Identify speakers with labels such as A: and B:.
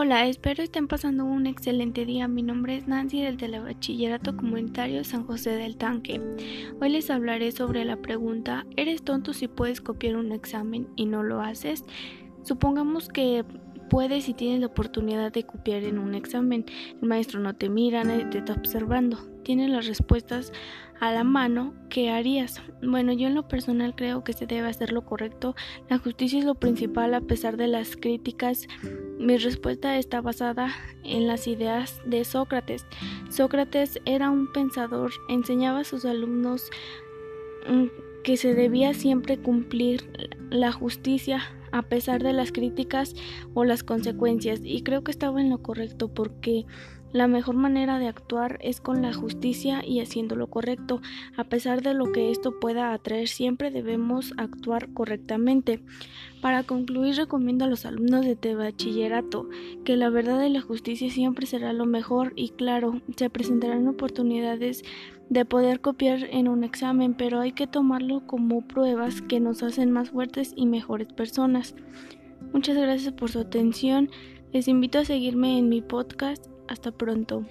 A: Hola, espero estén pasando un excelente día. Mi nombre es Nancy del Telebachillerato Comunitario San José del Tanque. Hoy les hablaré sobre la pregunta ¿Eres tonto si puedes copiar un examen y no lo haces? Supongamos que puedes y tienes la oportunidad de copiar en un examen. El maestro no te mira, nadie te está observando. Tienes las respuestas a la mano. ¿Qué harías? Bueno, yo en lo personal creo que se debe hacer lo correcto. La justicia es lo principal a pesar de las críticas. Mi respuesta está basada en las ideas de Sócrates. Sócrates era un pensador, enseñaba a sus alumnos mm, que se debía siempre cumplir la justicia a pesar de las críticas o las consecuencias. Y creo que estaba en lo correcto porque la mejor manera de actuar es con la justicia y haciendo lo correcto. A pesar de lo que esto pueda atraer, siempre debemos actuar correctamente. Para concluir, recomiendo a los alumnos de bachillerato que la verdad y la justicia siempre será lo mejor y claro, se presentarán oportunidades de poder copiar en un examen, pero hay que tomarlo como pruebas que nos hacen más fuertes y mejores personas. Muchas gracias por su atención. Les invito a seguirme en mi podcast hasta pronto.